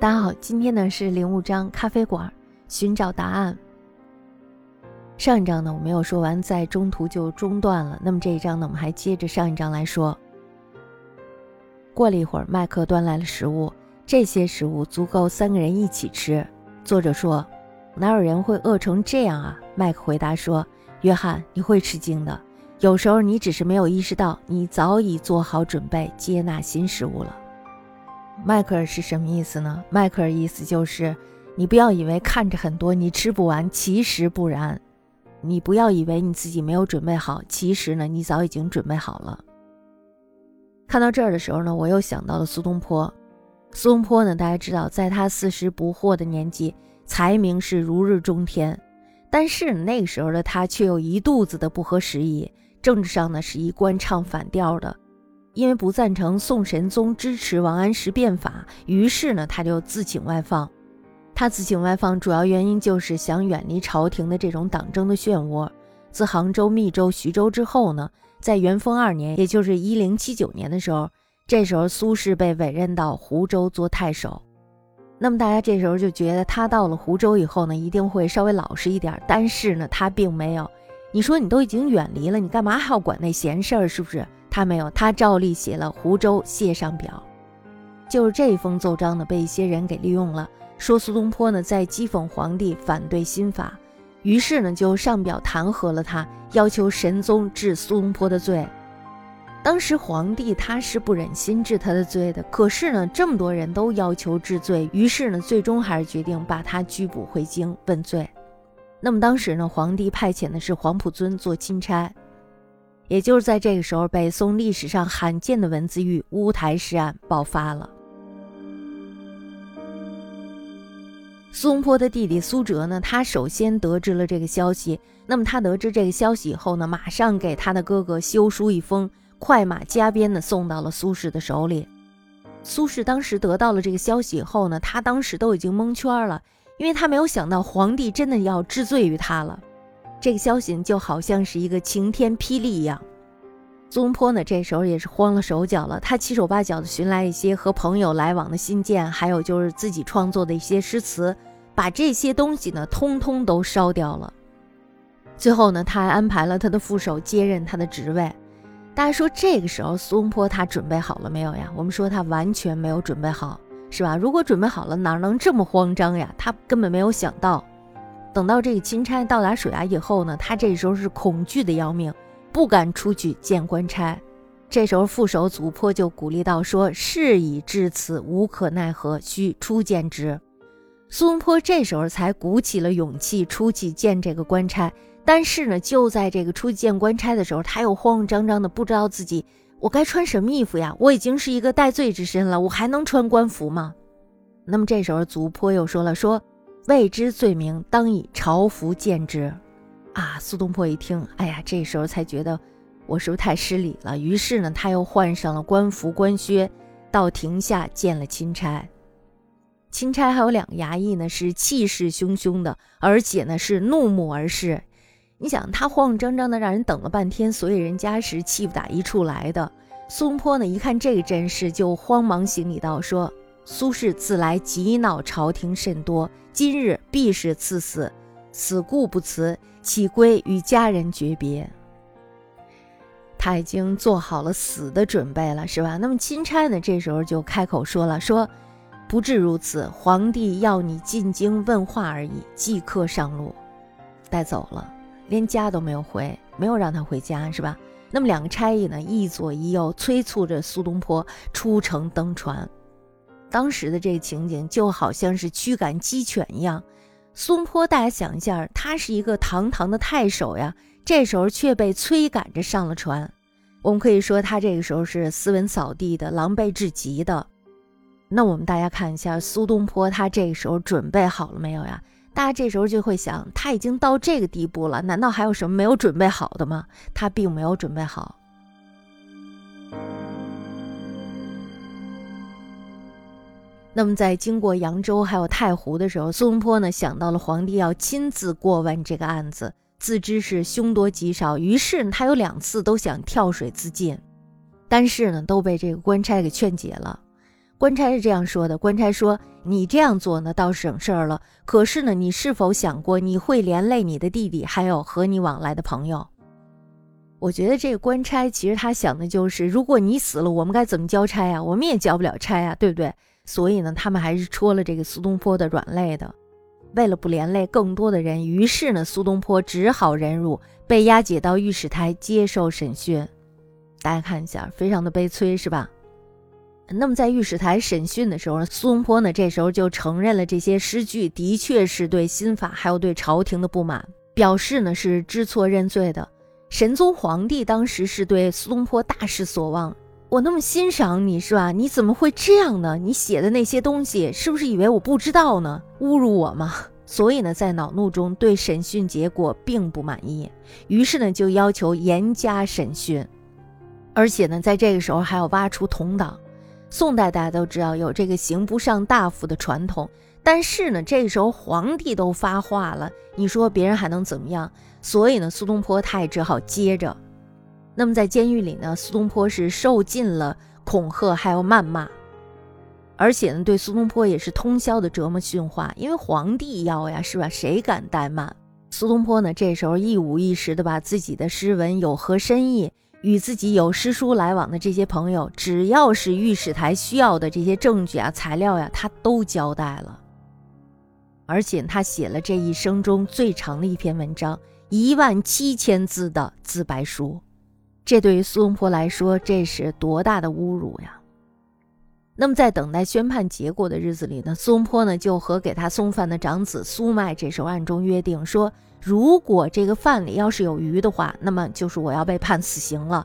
大家好，今天呢是零五章咖啡馆寻找答案。上一章呢我没有说完，在中途就中断了。那么这一章呢，我们还接着上一章来说。过了一会儿，麦克端来了食物，这些食物足够三个人一起吃。作者说：“哪有人会饿成这样啊？”麦克回答说：“约翰，你会吃惊的。有时候你只是没有意识到，你早已做好准备接纳新食物了。”迈克尔是什么意思呢？迈克尔意思就是，你不要以为看着很多你吃不完，其实不然。你不要以为你自己没有准备好，其实呢，你早已经准备好了。看到这儿的时候呢，我又想到了苏东坡。苏东坡呢，大家知道，在他四十不惑的年纪，才名是如日中天，但是那个时候的他却有一肚子的不合时宜，政治上呢是一贯唱反调的。因为不赞成宋神宗支持王安石变法，于是呢，他就自请外放。他自请外放主要原因就是想远离朝廷的这种党争的漩涡。自杭州、密州、徐州之后呢，在元丰二年，也就是一零七九年的时候，这时候苏轼被委任到湖州做太守。那么大家这时候就觉得他到了湖州以后呢，一定会稍微老实一点。但是呢，他并没有。你说你都已经远离了，你干嘛还要管那闲事儿？是不是？他没有，他照例写了《湖州谢上表》，就是这封奏章呢，被一些人给利用了，说苏东坡呢在讥讽皇帝反对新法，于是呢就上表弹劾了他，要求神宗治苏东坡的罪。当时皇帝他是不忍心治他的罪的，可是呢这么多人都要求治罪，于是呢最终还是决定把他拘捕回京问罪。那么当时呢皇帝派遣的是黄埔尊做钦差。也就是在这个时候，北宋历史上罕见的文字狱乌台诗案爆发了。苏东坡的弟弟苏辙呢，他首先得知了这个消息。那么他得知这个消息以后呢，马上给他的哥哥修书一封，快马加鞭的送到了苏轼的手里。苏轼当时得到了这个消息以后呢，他当时都已经蒙圈了，因为他没有想到皇帝真的要治罪于他了。这个消息就好像是一个晴天霹雳一样，苏东坡呢这时候也是慌了手脚了。他七手八脚的寻来一些和朋友来往的信件，还有就是自己创作的一些诗词，把这些东西呢通通都烧掉了。最后呢，他还安排了他的副手接任他的职位。大家说这个时候苏东坡他准备好了没有呀？我们说他完全没有准备好，是吧？如果准备好了，哪能这么慌张呀？他根本没有想到。等到这个钦差到达水衙以后呢，他这时候是恐惧的要命，不敢出去见官差。这时候副手祖坡就鼓励道：“说事已至此，无可奈何，须出见之。”苏东坡这时候才鼓起了勇气出去见这个官差。但是呢，就在这个出去见官差的时候，他又慌慌张张的，不知道自己我该穿什么衣服呀？我已经是一个戴罪之身了，我还能穿官服吗？那么这时候祖坡又说了：“说。”未知罪名，当以朝服见之。啊！苏东坡一听，哎呀，这时候才觉得我是不是太失礼了？于是呢，他又换上了官服官靴，到庭下见了钦差。钦差还有两个衙役呢，是气势汹汹的，而且呢是怒目而视。你想，他慌慌张张的让人等了半天，所以人家是气不打一处来的。苏东坡呢，一看这个阵势，就慌忙行礼道：“说。”苏轼自来急恼朝廷甚多，今日必是赐死，死故不辞，岂归与家人诀别。他已经做好了死的准备了，是吧？那么钦差呢？这时候就开口说了：“说不至如此，皇帝要你进京问话而已，即刻上路，带走了，连家都没有回，没有让他回家，是吧？那么两个差役呢，一左一右催促着苏东坡出城登船。”当时的这个情景就好像是驱赶鸡犬一样。苏东坡，大家想一下，他是一个堂堂的太守呀，这时候却被催赶着上了船。我们可以说他这个时候是斯文扫地的，狼狈至极的。那我们大家看一下苏东坡，他这个时候准备好了没有呀？大家这时候就会想，他已经到这个地步了，难道还有什么没有准备好的吗？他并没有准备好。那么在经过扬州还有太湖的时候，苏东坡呢想到了皇帝要亲自过问这个案子，自知是凶多吉少，于是他有两次都想跳水自尽，但是呢都被这个官差给劝解了。官差是这样说的：官差说，你这样做呢，倒省事儿了。可是呢，你是否想过，你会连累你的弟弟，还有和你往来的朋友？我觉得这个官差其实他想的就是，如果你死了，我们该怎么交差呀？我们也交不了差呀，对不对？所以呢，他们还是戳了这个苏东坡的软肋的。为了不连累更多的人，于是呢，苏东坡只好忍辱，被押解到御史台接受审讯。大家看一下，非常的悲催，是吧？那么在御史台审讯的时候，苏东坡呢这时候就承认了这些诗句的确是对新法还有对朝廷的不满，表示呢是知错认罪的。神宗皇帝当时是对苏东坡大失所望，我那么欣赏你是吧？你怎么会这样呢？你写的那些东西是不是以为我不知道呢？侮辱我吗？所以呢，在恼怒中对审讯结果并不满意，于是呢就要求严加审讯，而且呢在这个时候还要挖出同党。宋代大家都知道有这个刑不上大夫的传统。但是呢，这个时候皇帝都发话了，你说别人还能怎么样？所以呢，苏东坡他也只好接着。那么在监狱里呢，苏东坡是受尽了恐吓，还有谩骂，而且呢，对苏东坡也是通宵的折磨训话。因为皇帝要呀，是吧？谁敢怠慢？苏东坡呢，这时候一五一十的把自己的诗文有何深意，与自己有诗书来往的这些朋友，只要是御史台需要的这些证据啊、材料呀，他都交代了。而且他写了这一生中最长的一篇文章，一万七千字的自白书，这对于苏东坡来说，这是多大的侮辱呀！那么在等待宣判结果的日子里呢，苏东坡呢就和给他送饭的长子苏迈这时候暗中约定说，如果这个饭里要是有鱼的话，那么就是我要被判死刑了。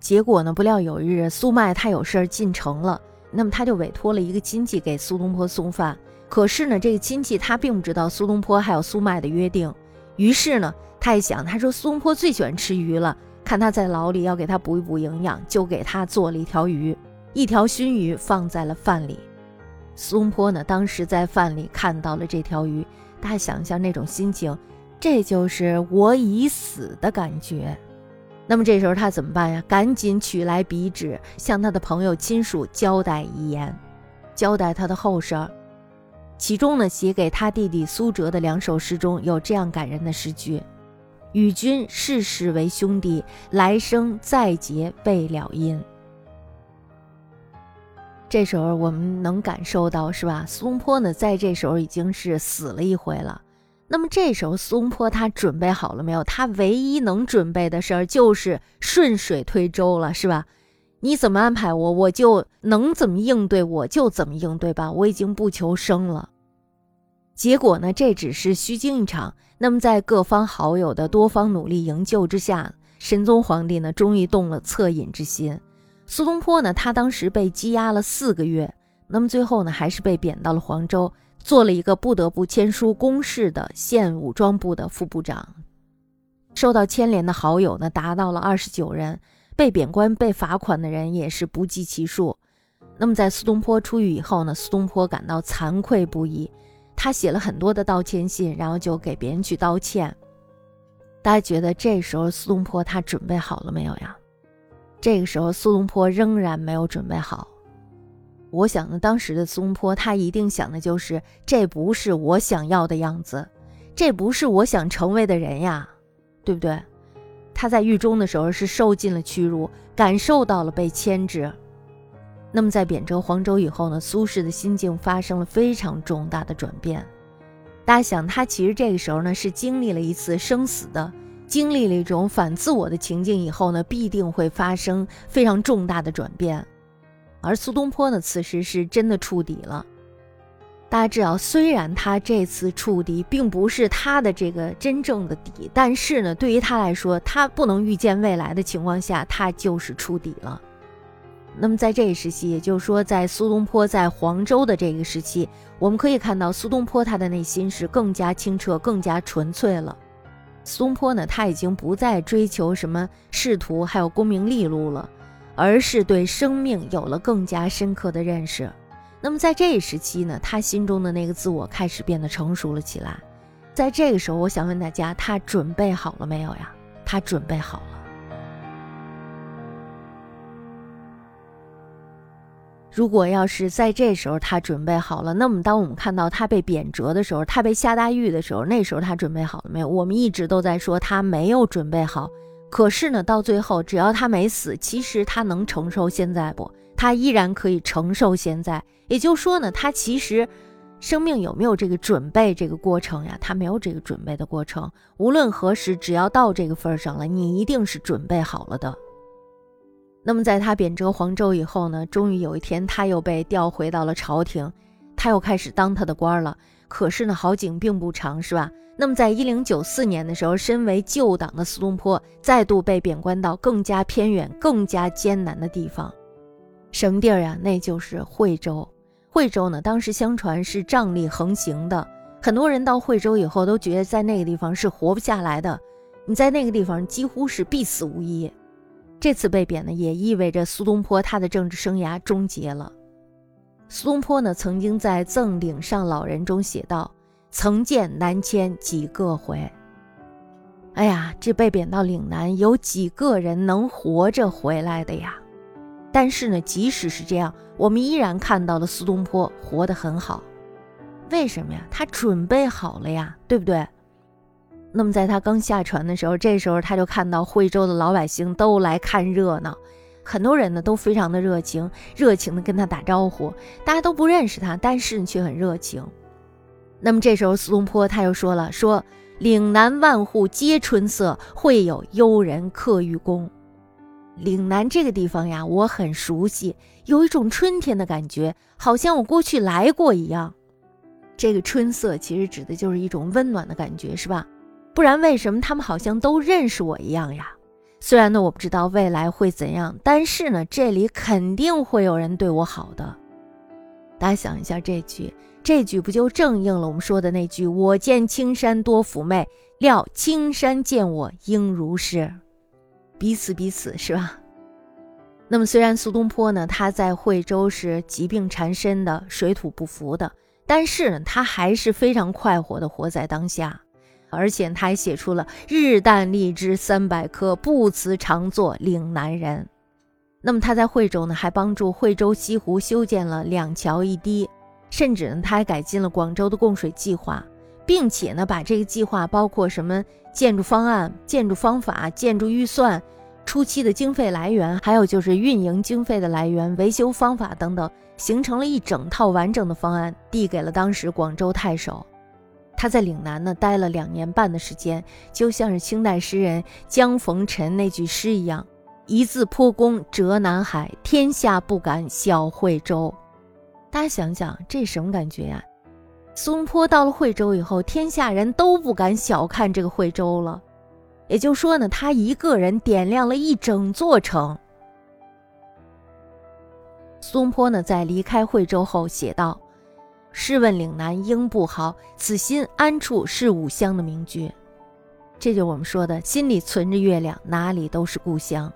结果呢，不料有一日苏迈他有事儿进城了，那么他就委托了一个亲戚给苏东坡送饭。可是呢，这个亲戚他并不知道苏东坡还有苏迈的约定，于是呢，他一想，他说苏东坡最喜欢吃鱼了，看他在牢里要给他补一补营养，就给他做了一条鱼，一条熏鱼放在了饭里。苏东坡呢，当时在饭里看到了这条鱼，大家想象那种心情，这就是我已死的感觉。那么这时候他怎么办呀？赶紧取来笔纸，向他的朋友亲属交代遗言，交代他的后事儿。其中呢，写给他弟弟苏辙的两首诗中有这样感人的诗句：“与君世世为兄弟，来生再结备了因。”这时候我们能感受到，是吧？苏东坡呢，在这时候已经是死了一回了。那么这时候苏东坡他准备好了没有？他唯一能准备的事儿就是顺水推舟了，是吧？你怎么安排我，我就能怎么应对，我就怎么应对吧。我已经不求生了。结果呢，这只是虚惊一场。那么，在各方好友的多方努力营救之下，神宗皇帝呢，终于动了恻隐之心。苏东坡呢，他当时被羁押了四个月，那么最后呢，还是被贬到了黄州，做了一个不得不签书公示的县武装部的副部长。受到牵连的好友呢，达到了二十九人，被贬官、被罚款的人也是不计其数。那么，在苏东坡出狱以后呢，苏东坡感到惭愧不已。他写了很多的道歉信，然后就给别人去道歉。大家觉得这时候苏东坡他准备好了没有呀？这个时候苏东坡仍然没有准备好。我想呢，当时的苏东坡他一定想的就是：这不是我想要的样子，这不是我想成为的人呀，对不对？他在狱中的时候是受尽了屈辱，感受到了被牵制。那么在贬谪黄州以后呢，苏轼的心境发生了非常重大的转变。大家想，他其实这个时候呢是经历了一次生死的，经历了一种反自我的情境以后呢，必定会发生非常重大的转变。而苏东坡呢，此时是真的触底了。大家知道，虽然他这次触底并不是他的这个真正的底，但是呢，对于他来说，他不能预见未来的情况下，他就是触底了。那么在这一时期，也就是说，在苏东坡在黄州的这个时期，我们可以看到苏东坡他的内心是更加清澈、更加纯粹了。苏东坡呢，他已经不再追求什么仕途还有功名利禄了，而是对生命有了更加深刻的认识。那么在这一时期呢，他心中的那个自我开始变得成熟了起来。在这个时候，我想问大家，他准备好了没有呀？他准备好了。如果要是在这时候他准备好了，那么当我们看到他被贬谪的时候，他被下大狱的时候，那时候他准备好了没有？我们一直都在说他没有准备好。可是呢，到最后只要他没死，其实他能承受现在不？他依然可以承受现在。也就说呢，他其实生命有没有这个准备这个过程呀？他没有这个准备的过程。无论何时，只要到这个份上了，你一定是准备好了的。那么，在他贬谪黄州以后呢，终于有一天，他又被调回到了朝廷，他又开始当他的官了。可是呢，好景并不长，是吧？那么，在一零九四年的时候，身为旧党的苏东坡再度被贬官到更加偏远、更加艰难的地方，什么地儿呀？那就是惠州。惠州呢，当时相传是瘴疠横行的，很多人到惠州以后都觉得在那个地方是活不下来的，你在那个地方几乎是必死无疑。这次被贬呢，也意味着苏东坡他的政治生涯终结了。苏东坡呢，曾经在《赠岭上老人》中写道：“曾见南迁几个回。”哎呀，这被贬到岭南，有几个人能活着回来的呀？但是呢，即使是这样，我们依然看到了苏东坡活得很好。为什么呀？他准备好了呀，对不对？那么在他刚下船的时候，这时候他就看到惠州的老百姓都来看热闹，很多人呢都非常的热情，热情的跟他打招呼。大家都不认识他，但是却很热情。那么这时候苏东坡他又说了：“说岭南万户皆春色，会有幽人客寓宫。”岭南这个地方呀，我很熟悉，有一种春天的感觉，好像我过去来过一样。这个春色其实指的就是一种温暖的感觉，是吧？不然，为什么他们好像都认识我一样呀？虽然呢，我不知道未来会怎样，但是呢，这里肯定会有人对我好的。大家想一下这句，这句不就正应了我们说的那句“我见青山多妩媚，料青山见我应如是”，彼此彼此，是吧？那么，虽然苏东坡呢，他在惠州是疾病缠身的，水土不服的，但是呢，他还是非常快活的活在当下。而且他还写出了“日啖荔枝三百颗，不辞常作岭南人”。那么他在惠州呢，还帮助惠州西湖修建了两桥一堤，甚至呢，他还改进了广州的供水计划，并且呢，把这个计划包括什么建筑方案、建筑方法、建筑预算、初期的经费来源，还有就是运营经费的来源、维修方法等等，形成了一整套完整的方案，递给了当时广州太守。他在岭南呢待了两年半的时间，就像是清代诗人江逢辰那句诗一样：“一字颇功折南海，天下不敢小惠州。”大家想想，这什么感觉呀？苏东坡到了惠州以后，天下人都不敢小看这个惠州了。也就说呢，他一个人点亮了一整座城。苏东坡呢，在离开惠州后写道。试问岭南应不好，此心安处是吾乡的名句，这就我们说的心里存着月亮，哪里都是故乡。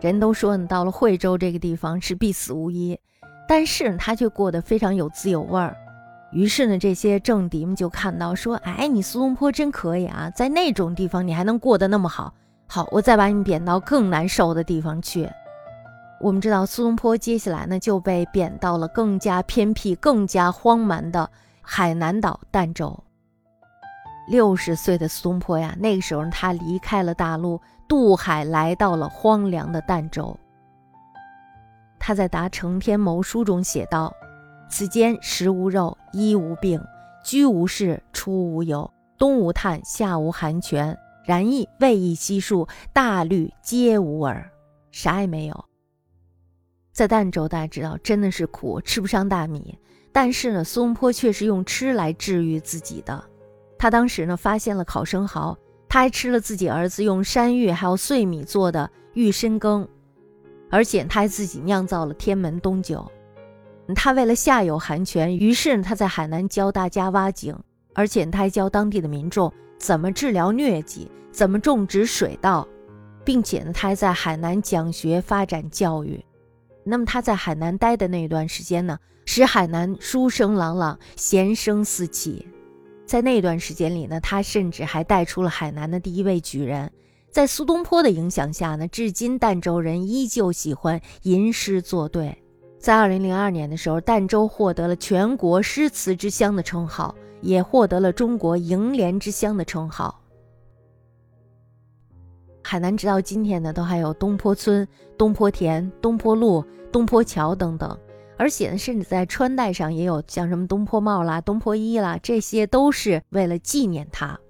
人都说你到了惠州这个地方是必死无疑，但是他却过得非常有滋有味儿。于是呢，这些政敌们就看到说：“哎，你苏东坡真可以啊，在那种地方你还能过得那么好。好，我再把你贬到更难受的地方去。”我们知道苏东坡接下来呢就被贬到了更加偏僻、更加荒蛮的海南岛儋州。六十岁的苏东坡呀，那个时候他离开了大陆，渡海来到了荒凉的儋州。他在《答承天谋书》中写道。此间食无肉，衣无病，居无室，出无游，冬无炭，夏无寒泉，然亦未易悉数，大律皆无耳，啥也没有。在儋州，大家知道真的是苦，吃不上大米。但是呢，苏东坡却是用吃来治愈自己的。他当时呢，发现了烤生蚝，他还吃了自己儿子用山芋还有碎米做的玉参羹，而且他还自己酿造了天门冬酒。他为了下有寒泉，于是他在海南教大家挖井，而且他还教当地的民众怎么治疗疟疾，怎么种植水稻，并且呢，他还在海南讲学发展教育。那么他在海南待的那段时间呢，使海南书声朗朗，贤声四起。在那段时间里呢，他甚至还带出了海南的第一位举人。在苏东坡的影响下呢，至今儋州人依旧喜欢吟诗作对。在二零零二年的时候，儋州获得了全国诗词之乡的称号，也获得了中国楹联之乡的称号。海南直到今天呢，都还有东坡村、东坡田、东坡路、东坡桥等等。而且呢，甚至在穿戴上也有像什么东坡帽啦、东坡衣啦，这些都是为了纪念他。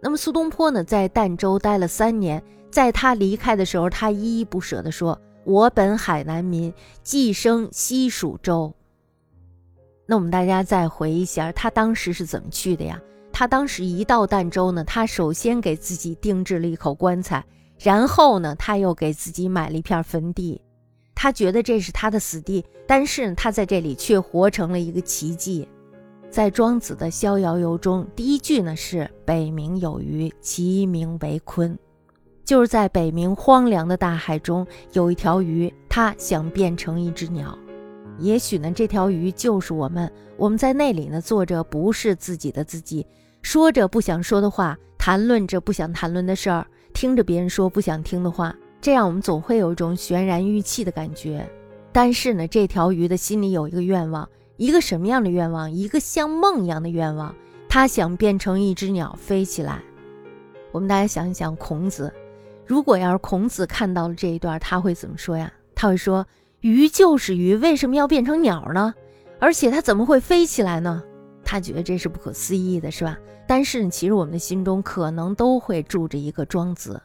那么苏东坡呢，在儋州待了三年，在他离开的时候，他依依不舍地说：“我本海南民，寄生西蜀州。”那我们大家再回忆一下，他当时是怎么去的呀？他当时一到儋州呢，他首先给自己定制了一口棺材，然后呢，他又给自己买了一片坟地。他觉得这是他的死地，但是他在这里却活成了一个奇迹。在庄子的《逍遥游》中，第一句呢是“北冥有鱼，其名为鲲”，就是在北冥荒凉的大海中有一条鱼，它想变成一只鸟。也许呢，这条鱼就是我们。我们在那里呢，做着不是自己的自己，说着不想说的话，谈论着不想谈论的事儿，听着别人说不想听的话。这样我们总会有一种悬然欲泣的感觉，但是呢，这条鱼的心里有一个愿望，一个什么样的愿望？一个像梦一样的愿望，它想变成一只鸟飞起来。我们大家想一想，孔子，如果要是孔子看到了这一段，他会怎么说呀？他会说：“鱼就是鱼，为什么要变成鸟呢？而且它怎么会飞起来呢？”他觉得这是不可思议的，是吧？但是其实我们的心中可能都会住着一个庄子。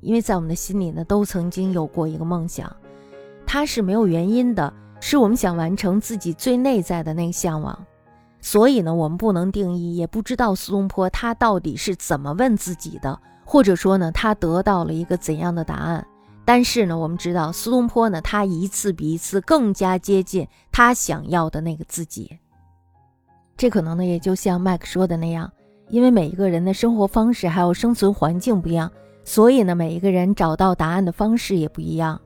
因为在我们的心里呢，都曾经有过一个梦想，它是没有原因的，是我们想完成自己最内在的那个向往。所以呢，我们不能定义，也不知道苏东坡他到底是怎么问自己的，或者说呢，他得到了一个怎样的答案。但是呢，我们知道苏东坡呢，他一次比一次更加接近他想要的那个自己。这可能呢，也就像麦克说的那样，因为每一个人的生活方式还有生存环境不一样。所以呢，每一个人找到答案的方式也不一样。